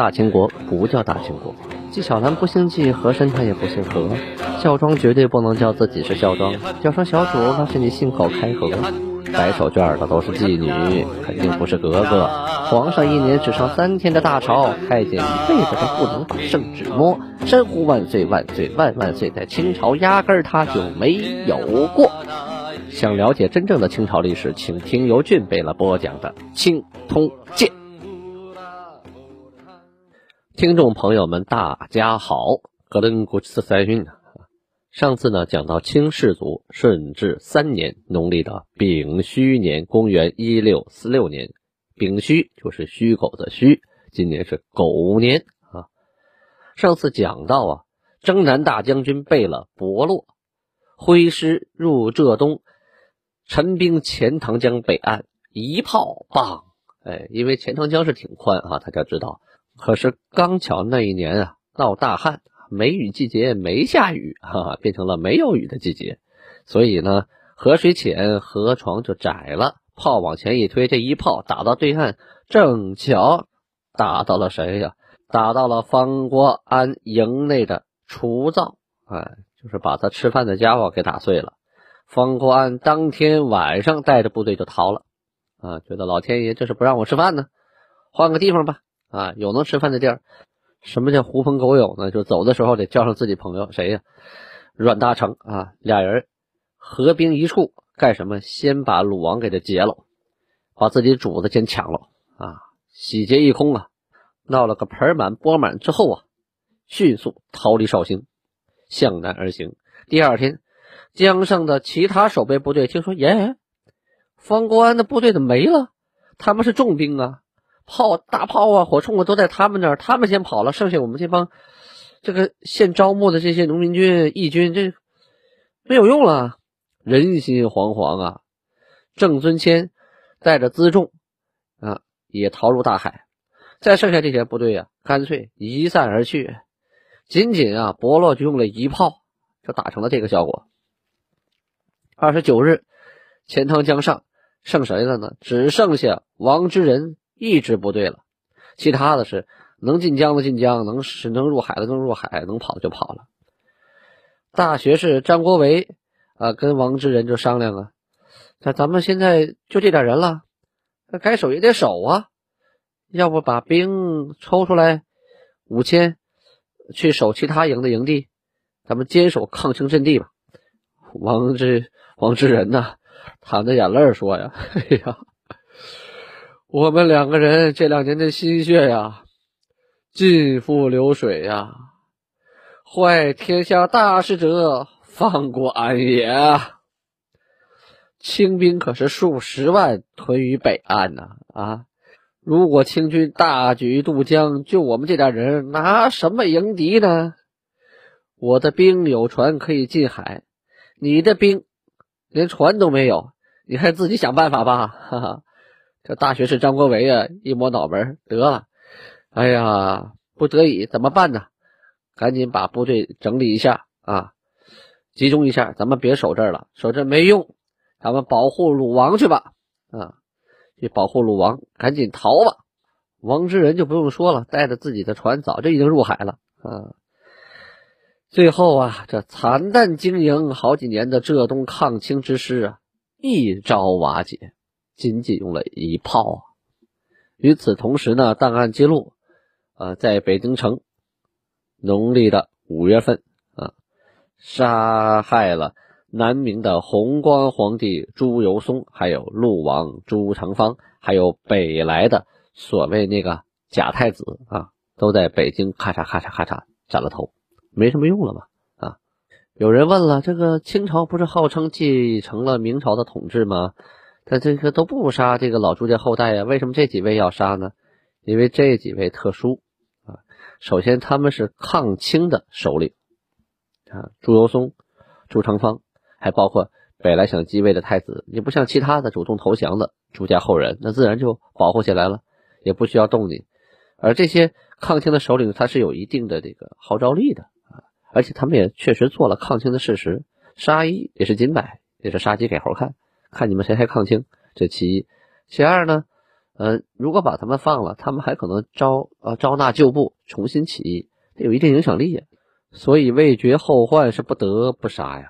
大清国不叫大清国，纪晓岚不姓纪，和珅他也不姓和，孝庄绝对不能叫自己是孝庄，叫声小主那是你信口开河。白手绢的都是妓女，肯定不是格格。皇上一年只上三天的大朝，太监一辈子都不能把圣旨摸。山呼万岁万岁万万岁，在清朝压根儿他就没有过。想了解真正的清朝历史，请听由俊贝勒播讲的《清通鉴》。听众朋友们，大家好，格伦古斯塞运上次呢讲到清世祖顺治三年农历的丙戌年，公元一六四六年，丙戌就是戌狗的戌，今年是狗年啊。上次讲到啊，征南大将军贝勒伯洛挥师入浙东，陈兵钱塘江北岸，一炮棒，哎，因为钱塘江是挺宽啊，大家知道。可是刚巧那一年啊，闹大旱。梅雨季节没下雨，哈，变成了没有雨的季节，所以呢，河水浅，河床就窄了。炮往前一推，这一炮打到对岸，正巧打到了谁呀？打到了方国安营内的厨灶，哎，就是把他吃饭的家伙给打碎了。方国安当天晚上带着部队就逃了，啊，觉得老天爷这是不让我吃饭呢，换个地方吧，啊，有能吃饭的地儿。什么叫狐朋狗友呢？就走的时候得叫上自己朋友，谁呀？阮大铖啊，俩人合兵一处干什么？先把鲁王给他劫了，把自己主子先抢了啊，洗劫一空啊，闹了个盆满钵满之后啊，迅速逃离绍兴，向南而行。第二天，江上的其他守备部队听说，耶，方国安的部队怎么没了？他们是重兵啊。炮大炮啊，火铳啊，都在他们那儿，他们先跑了，剩下我们这帮这个现招募的这些农民军、义军，这没有用了，人心惶惶啊！郑尊谦带着辎重啊，也逃入大海，再剩下这些部队啊，干脆一散而去。仅仅啊，伯洛就用了一炮，就打成了这个效果。二十九日，钱塘江上剩谁了呢？只剩下王之仁。一支部队了，其他的是能进江的进江，能是能入海的能入海，能跑的就跑了。大学士张国维啊，跟王之仁就商量啊，那咱们现在就这点人了，那该守也得守啊，要不把兵抽出来五千，去守其他营的营地，咱们坚守抗清阵地吧。王之王之仁呐，淌着眼泪说呀，哎呀。我们两个人这两年的心血呀，尽付流水呀！坏天下大事者，放过俺也。清兵可是数十万屯于北岸呐！啊，如果清军大举渡江，就我们这点人，拿什么迎敌呢？我的兵有船可以进海，你的兵连船都没有，你还自己想办法吧！哈哈。这大学士张国维啊，一摸脑门，得了，哎呀，不得已怎么办呢？赶紧把部队整理一下啊，集中一下，咱们别守这儿了，守这没用，咱们保护鲁王去吧，啊，去保护鲁王，赶紧逃吧。王之仁就不用说了，带着自己的船早就已经入海了啊。最后啊，这惨淡经营好几年的浙东抗清之师啊，一朝瓦解。仅仅用了一炮啊！与此同时呢，档案记录，呃，在北京城农历的五月份啊，杀害了南明的弘光皇帝朱由崧，还有陆王朱常方，还有北来的所谓那个假太子啊，都在北京咔嚓咔嚓咔嚓斩了头，没什么用了吧？啊！有人问了，这个清朝不是号称继承了明朝的统治吗？他这个都不杀这个老朱家后代啊？为什么这几位要杀呢？因为这几位特殊啊。首先，他们是抗清的首领啊，朱由崧、朱常方，还包括本来想继位的太子。你不像其他的主动投降的朱家后人，那自然就保护起来了，也不需要动你。而这些抗清的首领，他是有一定的这个号召力的啊，而且他们也确实做了抗清的事实，杀一也是金摆，也是杀鸡给猴看。看你们谁还抗清，这其一；其二呢，呃，如果把他们放了，他们还可能招呃招纳旧部，重新起义，有一定影响力呀。所以为绝后患，是不得不杀呀。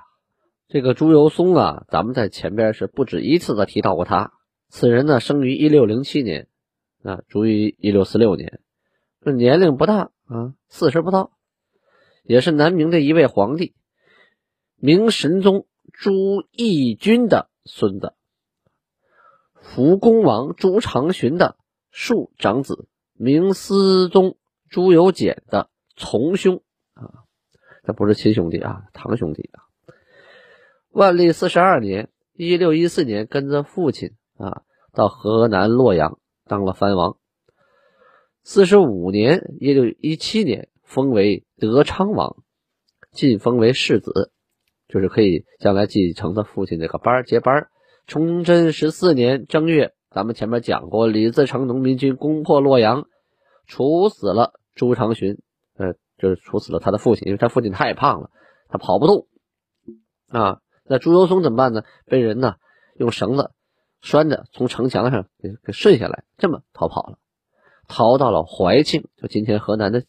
这个朱由崧啊，咱们在前边是不止一次的提到过他。此人呢，生于一六零七年，啊，卒于一六四六年，这年龄不大啊，四十不到，也是南明的一位皇帝，明神宗朱翊钧的孙子，福公王朱常洵的庶长子，明思宗朱由检的从兄啊，这不是亲兄弟啊，堂兄弟啊。万历四十二年（一六一四年），跟着父亲。啊，到河南洛阳当了藩王。四十五年，一六一七年，封为德昌王，晋封为世子，就是可以将来继承他父亲这个班接班。崇祯十四年正月，咱们前面讲过，李自成农民军攻破洛阳，处死了朱常洵，呃，就是处死了他的父亲，因为他父亲太胖了，他跑不动。啊，那朱由崧怎么办呢？被人呢用绳子。拴着从城墙上给给顺下来，这么逃跑了，逃到了怀庆，就今天河南的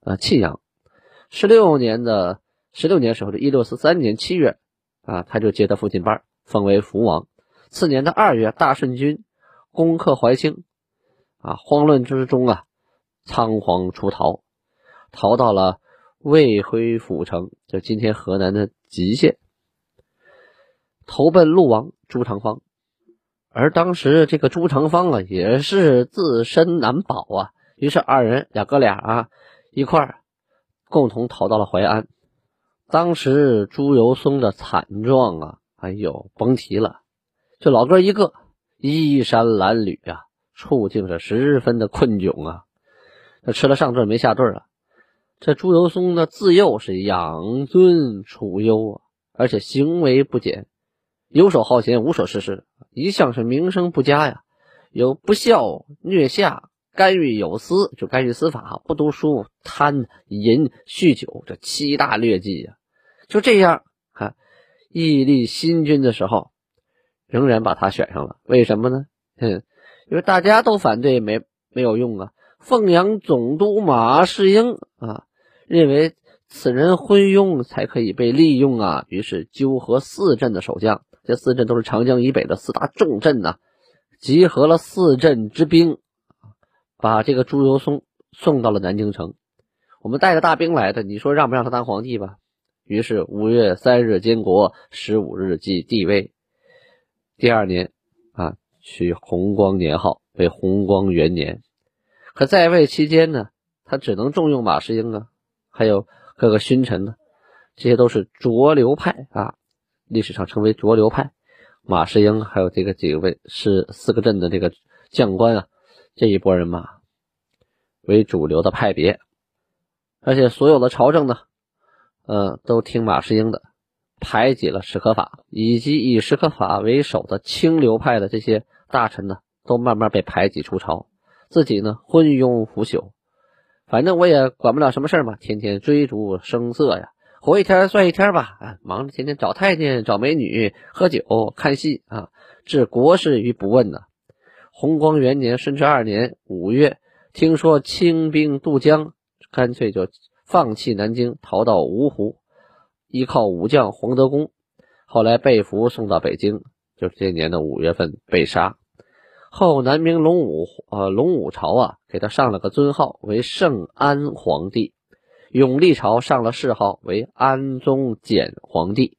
呃沁阳。十六年的十六年时候，的一六四三年七月啊，他就接他父亲班，封为福王。次年的二月，大顺军攻克怀庆，啊，慌乱之中啊，仓皇出逃，逃到了魏辉府城，就今天河南的吉县，投奔陆王朱常方。而当时这个朱成方啊，也是自身难保啊，于是二人俩哥俩啊，一块儿共同逃到了淮安。当时朱由崧的惨状啊，哎呦，甭提了，就老哥一个，衣衫褴褛啊，处境是十分的困窘啊。他吃了上顿没下顿啊。这朱由崧呢，自幼是养尊处优啊，而且行为不检。游手好闲，无所事事，一向是名声不佳呀。有不孝、虐下、干预有司，就干预司法；不读书、贪淫、酗酒，这七大劣迹呀。就这样，啊，屹立新君的时候，仍然把他选上了。为什么呢？哼，因为大家都反对，没没有用啊。凤阳总督马士英啊，认为此人昏庸，才可以被利用啊。于是纠合四镇的守将。这四镇都是长江以北的四大重镇呐，集合了四镇之兵，把这个朱由崧送到了南京城。我们带着大兵来的，你说让不让他当皇帝吧？于是五月三日监国，十五日即帝位。第二年啊，取弘光年号为弘光元年。可在位期间呢，他只能重用马士英啊，还有各个勋臣呢，这些都是浊流派啊。历史上称为浊流派，马士英还有这个几位是四个镇的这个将官啊，这一波人马为主流的派别，而且所有的朝政呢，呃，都听马士英的，排挤了史可法，以及以史可法为首的清流派的这些大臣呢，都慢慢被排挤出朝，自己呢昏庸腐朽，反正我也管不了什么事嘛，天天追逐声色呀。活一天算一天吧，啊，忙着天天找太监、找美女、喝酒、看戏啊，置国事于不问呢。弘光元年顺治二年五月，听说清兵渡江，干脆就放弃南京，逃到芜湖，依靠武将黄德功，后来被俘送到北京，就是这年的五月份被杀。后南明隆武呃隆武朝啊，给他上了个尊号为圣安皇帝。永历朝上了谥号为安宗简皇帝。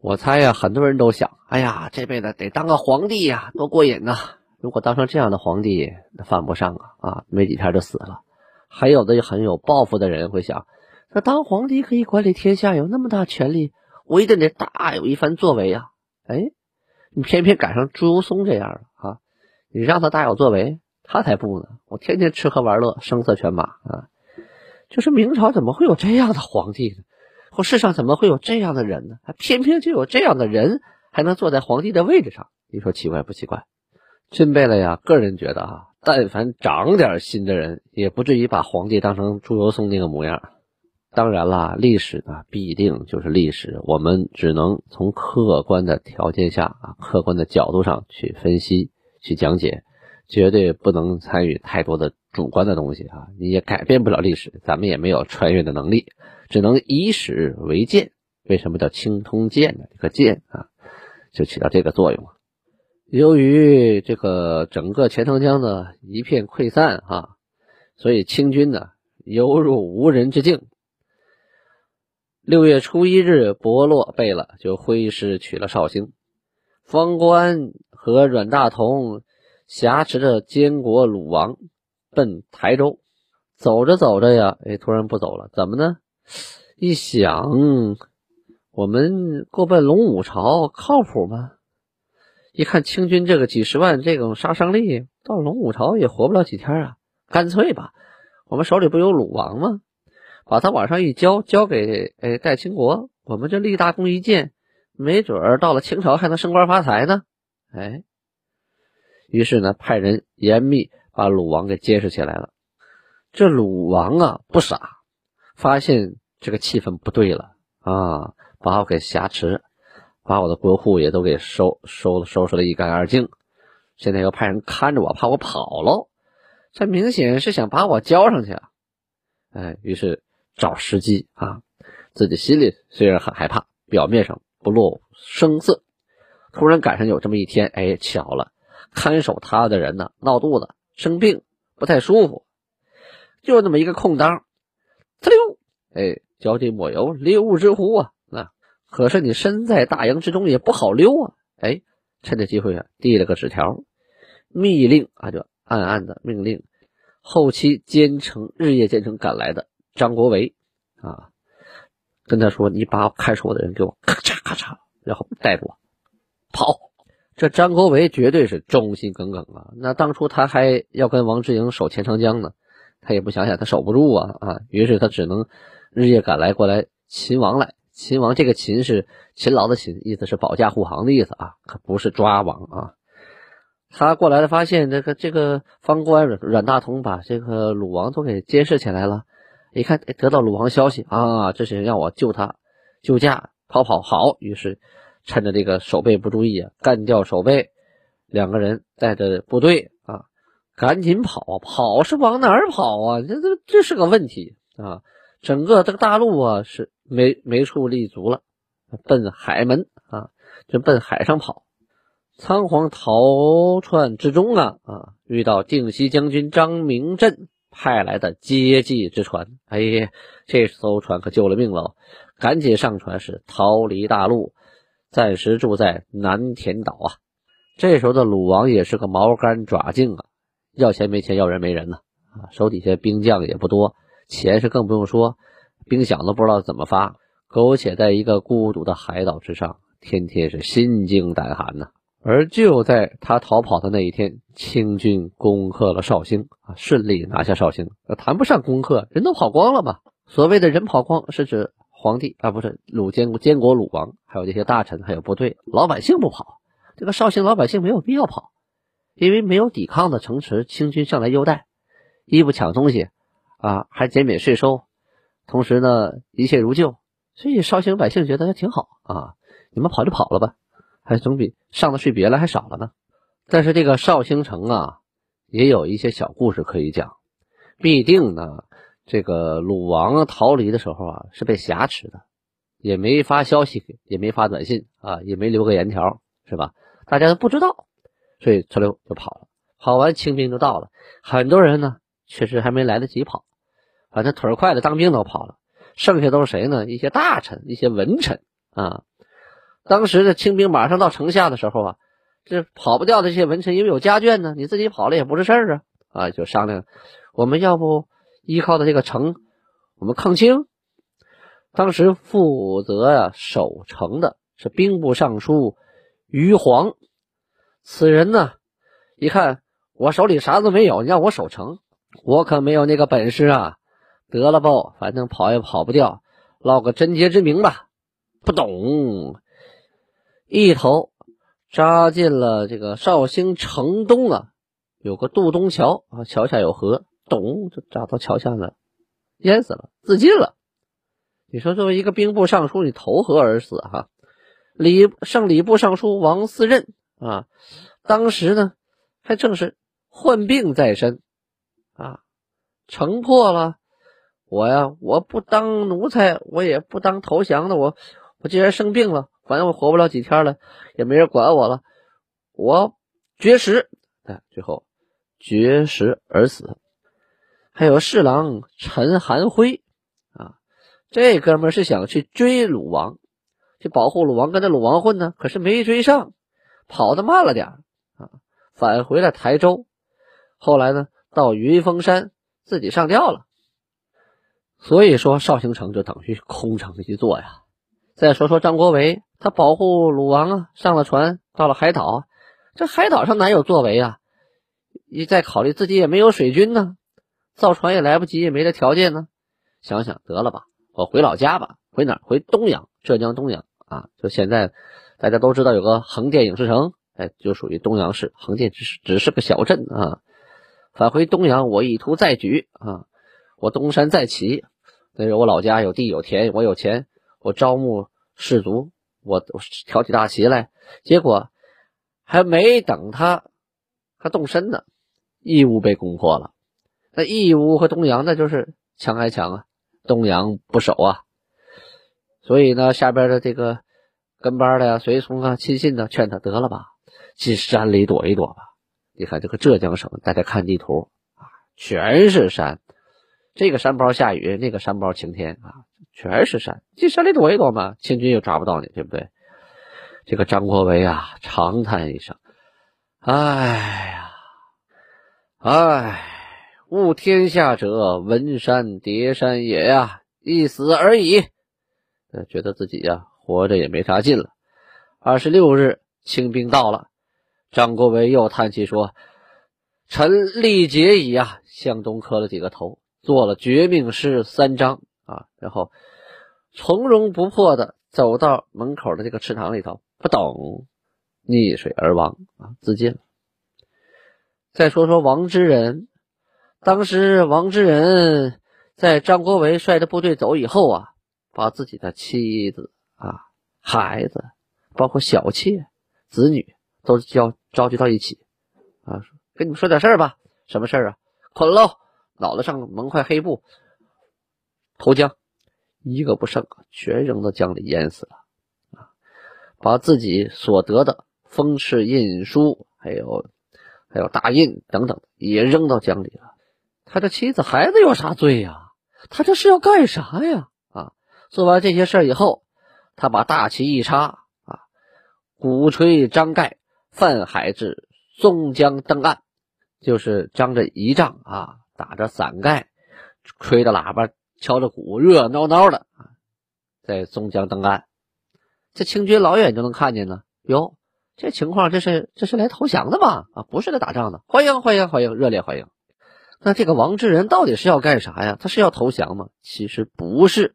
我猜呀，很多人都想，哎呀，这辈子得当个皇帝呀，多过瘾呐！如果当上这样的皇帝，那犯不上啊啊，没几天就死了。还有的很有抱负的人会想，那当皇帝可以管理天下，有那么大权力，我一定得大有一番作为啊！哎，你偏偏赶上朱由崧这样了啊！你让他大有作为，他才不呢！我天天吃喝玩乐，声色犬马啊！就是明朝怎么会有这样的皇帝呢？或世上怎么会有这样的人呢？还偏偏就有这样的人还能坐在皇帝的位置上，你说奇怪不奇怪？真贝勒呀，个人觉得啊，但凡长点心的人，也不至于把皇帝当成朱由崧那个模样。当然啦，历史呢必定就是历史，我们只能从客观的条件下啊，客观的角度上去分析、去讲解。绝对不能参与太多的主观的东西啊！你也改变不了历史，咱们也没有穿越的能力，只能以史为鉴。为什么叫青通鉴呢？这个鉴啊，就起到这个作用。由于这个整个钱塘江呢一片溃散啊，所以清军呢犹如无人之境。六月初一日，伯洛贝了，就挥师取了绍兴。方官和阮大同挟持着监国鲁王奔台州，走着走着呀，哎，突然不走了，怎么呢？一想，我们过奔龙武朝靠谱吗？一看清军这个几十万这种杀伤力，到龙武朝也活不了几天啊！干脆吧，我们手里不有鲁王吗？把他往上一交，交给哎戴清国，我们这立大功一件。没准儿到了清朝还能升官发财呢，哎，于是呢，派人严密把鲁王给监视起来了。这鲁王啊不傻，发现这个气氛不对了啊，把我给挟持，把我的国库也都给收收收拾了一干二净。现在又派人看着我，怕我跑喽。这明显是想把我交上去啊！哎，于是找时机啊，自己心里虽然很害怕，表面上。不露声色，突然赶上有这么一天，哎，巧了，看守他的人呢闹肚子生病，不太舒服，就那么一个空当，呲溜，哎，脚底抹油，溜之乎啊！可是你身在大营之中也不好溜啊！哎，趁这机会啊，递了个纸条，密令啊，就暗暗的命令后期兼程日夜兼程赶来的张国维啊。跟他说：“你把看守我的人给我咔嚓咔嚓，然后带着我跑。”这张国维绝对是忠心耿耿啊！那当初他还要跟王志营守钱塘江呢，他也不想想他守不住啊啊！于是他只能日夜赶来过来擒王来。秦王这个秦是勤劳的勤，意思是保驾护航的意思啊，可不是抓王啊。他过来了，发现这个这个方官阮大同把这个鲁王都给监视起来了。一看，得到鲁王消息啊，这是让我救他，救驾逃跑。好，于是趁着这个守备不注意啊，干掉守备，两个人带着部队啊，赶紧跑！跑是往哪儿跑啊？这这这是个问题啊！整个这个大陆啊是没没处立足了，奔海门啊，就奔海上跑。仓皇逃窜之中啊啊，遇到定西将军张明镇。派来的接济之船，哎呀，这艘船可救了命了！赶紧上船，是逃离大陆，暂时住在南田岛啊。这时候的鲁王也是个毛干爪净啊，要钱没钱，要人没人呢啊，手底下兵将也不多，钱是更不用说，兵饷都不知道怎么发，苟且在一个孤独的海岛之上，天天是心惊胆寒呐。而就在他逃跑的那一天，清军攻克了绍兴啊，顺利拿下绍兴。谈不上攻克，人都跑光了嘛。所谓的人跑光，是指皇帝啊，不是鲁监监国鲁王，还有这些大臣，还有部队，老百姓不跑。这个绍兴老百姓没有必要跑，因为没有抵抗的城池，清军上来优待，一不抢东西啊，还减免税收，同时呢，一切如旧，所以绍兴百姓觉得还挺好啊。你们跑就跑了吧。还总比上的税别了还少了呢，但是这个绍兴城啊，也有一些小故事可以讲。必定呢，这个鲁王逃离的时候啊，是被挟持的，也没发消息，也没发短信啊，也没留个言条，是吧？大家都不知道，所以哧溜就跑了。跑完清兵就到了，很多人呢确实还没来得及跑，反正腿快的当兵都跑了，剩下都是谁呢？一些大臣，一些文臣啊。当时的清兵马上到城下的时候啊，这跑不掉的这些文臣，因为有家眷呢，你自己跑了也不是事儿啊啊，就商量，我们要不依靠的这个城，我们抗清。当时负责呀守城的是兵部尚书于璜，此人呢，一看我手里啥都没有，你让我守城，我可没有那个本事啊。得了吧，反正跑也跑不掉，落个贞洁之名吧。不懂。一头扎进了这个绍兴城东啊，有个渡东桥啊，桥下有河，咚就扎到桥下了，淹死了，自尽了。你说作为一个兵部尚书，你投河而死哈？礼圣礼部尚书王嗣任啊，当时呢还正是患病在身啊，城破了，我呀，我不当奴才，我也不当投降的，我我既然生病了，反正我活不了几天了，也没人管我了，我绝食，哎，最后绝食而死。还有侍郎陈寒辉啊，这哥们是想去追鲁王，去保护鲁王，跟着鲁王混呢，可是没追上，跑得慢了点啊，返回了台州。后来呢，到云峰山自己上吊了。所以说，绍兴城就等于空城一座呀。再说说张国维，他保护鲁王啊，上了船，到了海岛，这海岛上哪有作为啊？一再考虑自己也没有水军呢。造船也来不及，也没这条件呢。想想得了吧，我回老家吧。回哪？回东阳，浙江东阳啊。就现在，大家都知道有个横店影视城，哎，就属于东阳市。横店只是只是个小镇啊。返回东阳，我意图再举啊，我东山再起。那是我老家有地有田，我有钱，我招募士卒，我挑起大旗来。结果还没等他他动身呢，义乌被攻破了。那义乌和东阳那就是强还强啊，东阳不守啊，所以呢，下边的这个跟班的呀、随从啊、亲信呢，劝他得了吧，进山里躲一躲吧。你看这个浙江省，大家看地图啊，全是山，这个山包下雨，那个山包晴天啊，全是山，进山里躲一躲嘛，清军又抓不到你，对不对？这个张国维啊，长叹一声：“哎呀，哎。”悟天下者，文山叠山也呀，一死而已。呃，觉得自己呀，活着也没啥劲了。二十六日，清兵到了，张国维又叹气说：“臣力竭矣啊！”向东磕了几个头，做了绝命诗三章啊，然后从容不迫的走到门口的这个池塘里头，不懂，溺水而亡啊，自尽了。再说说王之仁。当时王之仁在张国维率着部队走以后啊，把自己的妻子啊、孩子，包括小妾、子女都叫召集到一起啊，跟你们说点事儿吧。什么事儿啊？捆喽，脑袋上蒙块黑布，投江，一个不剩，全扔到江里淹死了啊！把自己所得的封敕印书，还有还有大印等等，也扔到江里了。他的妻子孩子有啥罪呀？他这是要干啥呀？啊！做完这些事儿以后，他把大旗一插啊，鼓吹张盖泛海至松江登岸，就是张着仪仗啊，打着伞盖，吹着喇叭，敲着鼓，热闹闹的啊，在松江登岸。这清军老远就能看见呢。哟，这情况，这是这是来投降的吗？啊，不是来打仗的。欢迎欢迎欢迎，热烈欢迎。那这个王之仁到底是要干啥呀？他是要投降吗？其实不是，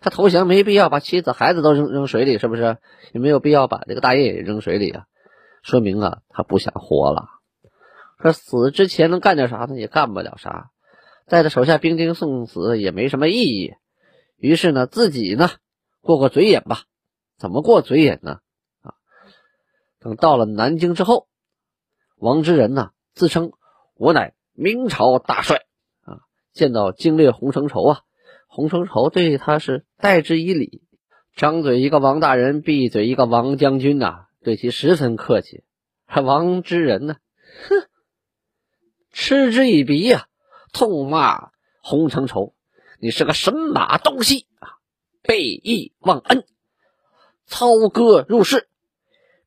他投降没必要把妻子孩子都扔扔水里，是不是？也没有必要把这个大爷也扔水里啊。说明啊，他不想活了。说死之前能干点啥呢？也干不了啥。带着手下兵丁送死也没什么意义。于是呢，自己呢过过嘴瘾吧。怎么过嘴瘾呢？啊，等到了南京之后，王之仁呢自称我乃。明朝大帅啊，见到经略洪承畴啊，洪承畴对他是待之以礼，张嘴一个王大人，闭嘴一个王将军呐，对其十分客气。王之仁呢，哼，嗤之以鼻呀，痛骂洪承畴：“你是个神马东西啊，背义忘恩，操戈入室，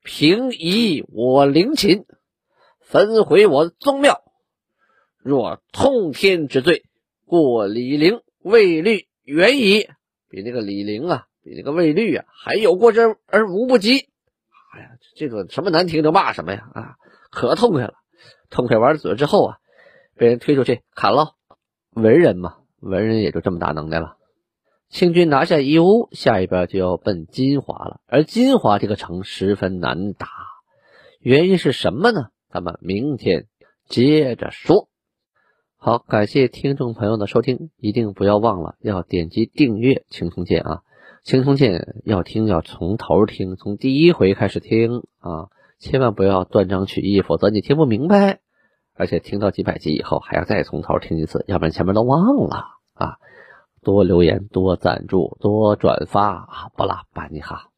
平移我陵寝，焚毁我宗庙。”若通天之罪，过李陵、魏律远矣。比那个李陵啊，比那个魏律啊，还有过之而无不及。哎呀，这个什么难听就骂什么呀！啊，可痛快了。痛快完嘴之后啊，被人推出去砍了。文人嘛，文人也就这么大能耐了。清军拿下义乌，下一边就要奔金华了。而金华这个城十分难打，原因是什么呢？咱们明天接着说。好，感谢听众朋友的收听，一定不要忘了要点击订阅青铜剑啊！青铜剑要听要从头听，从第一回开始听啊，千万不要断章取义，否则你听不明白。而且听到几百集以后还要再从头听一次，要不然前面都忘了啊！多留言，多赞助，多转发啊！不拉把你哈。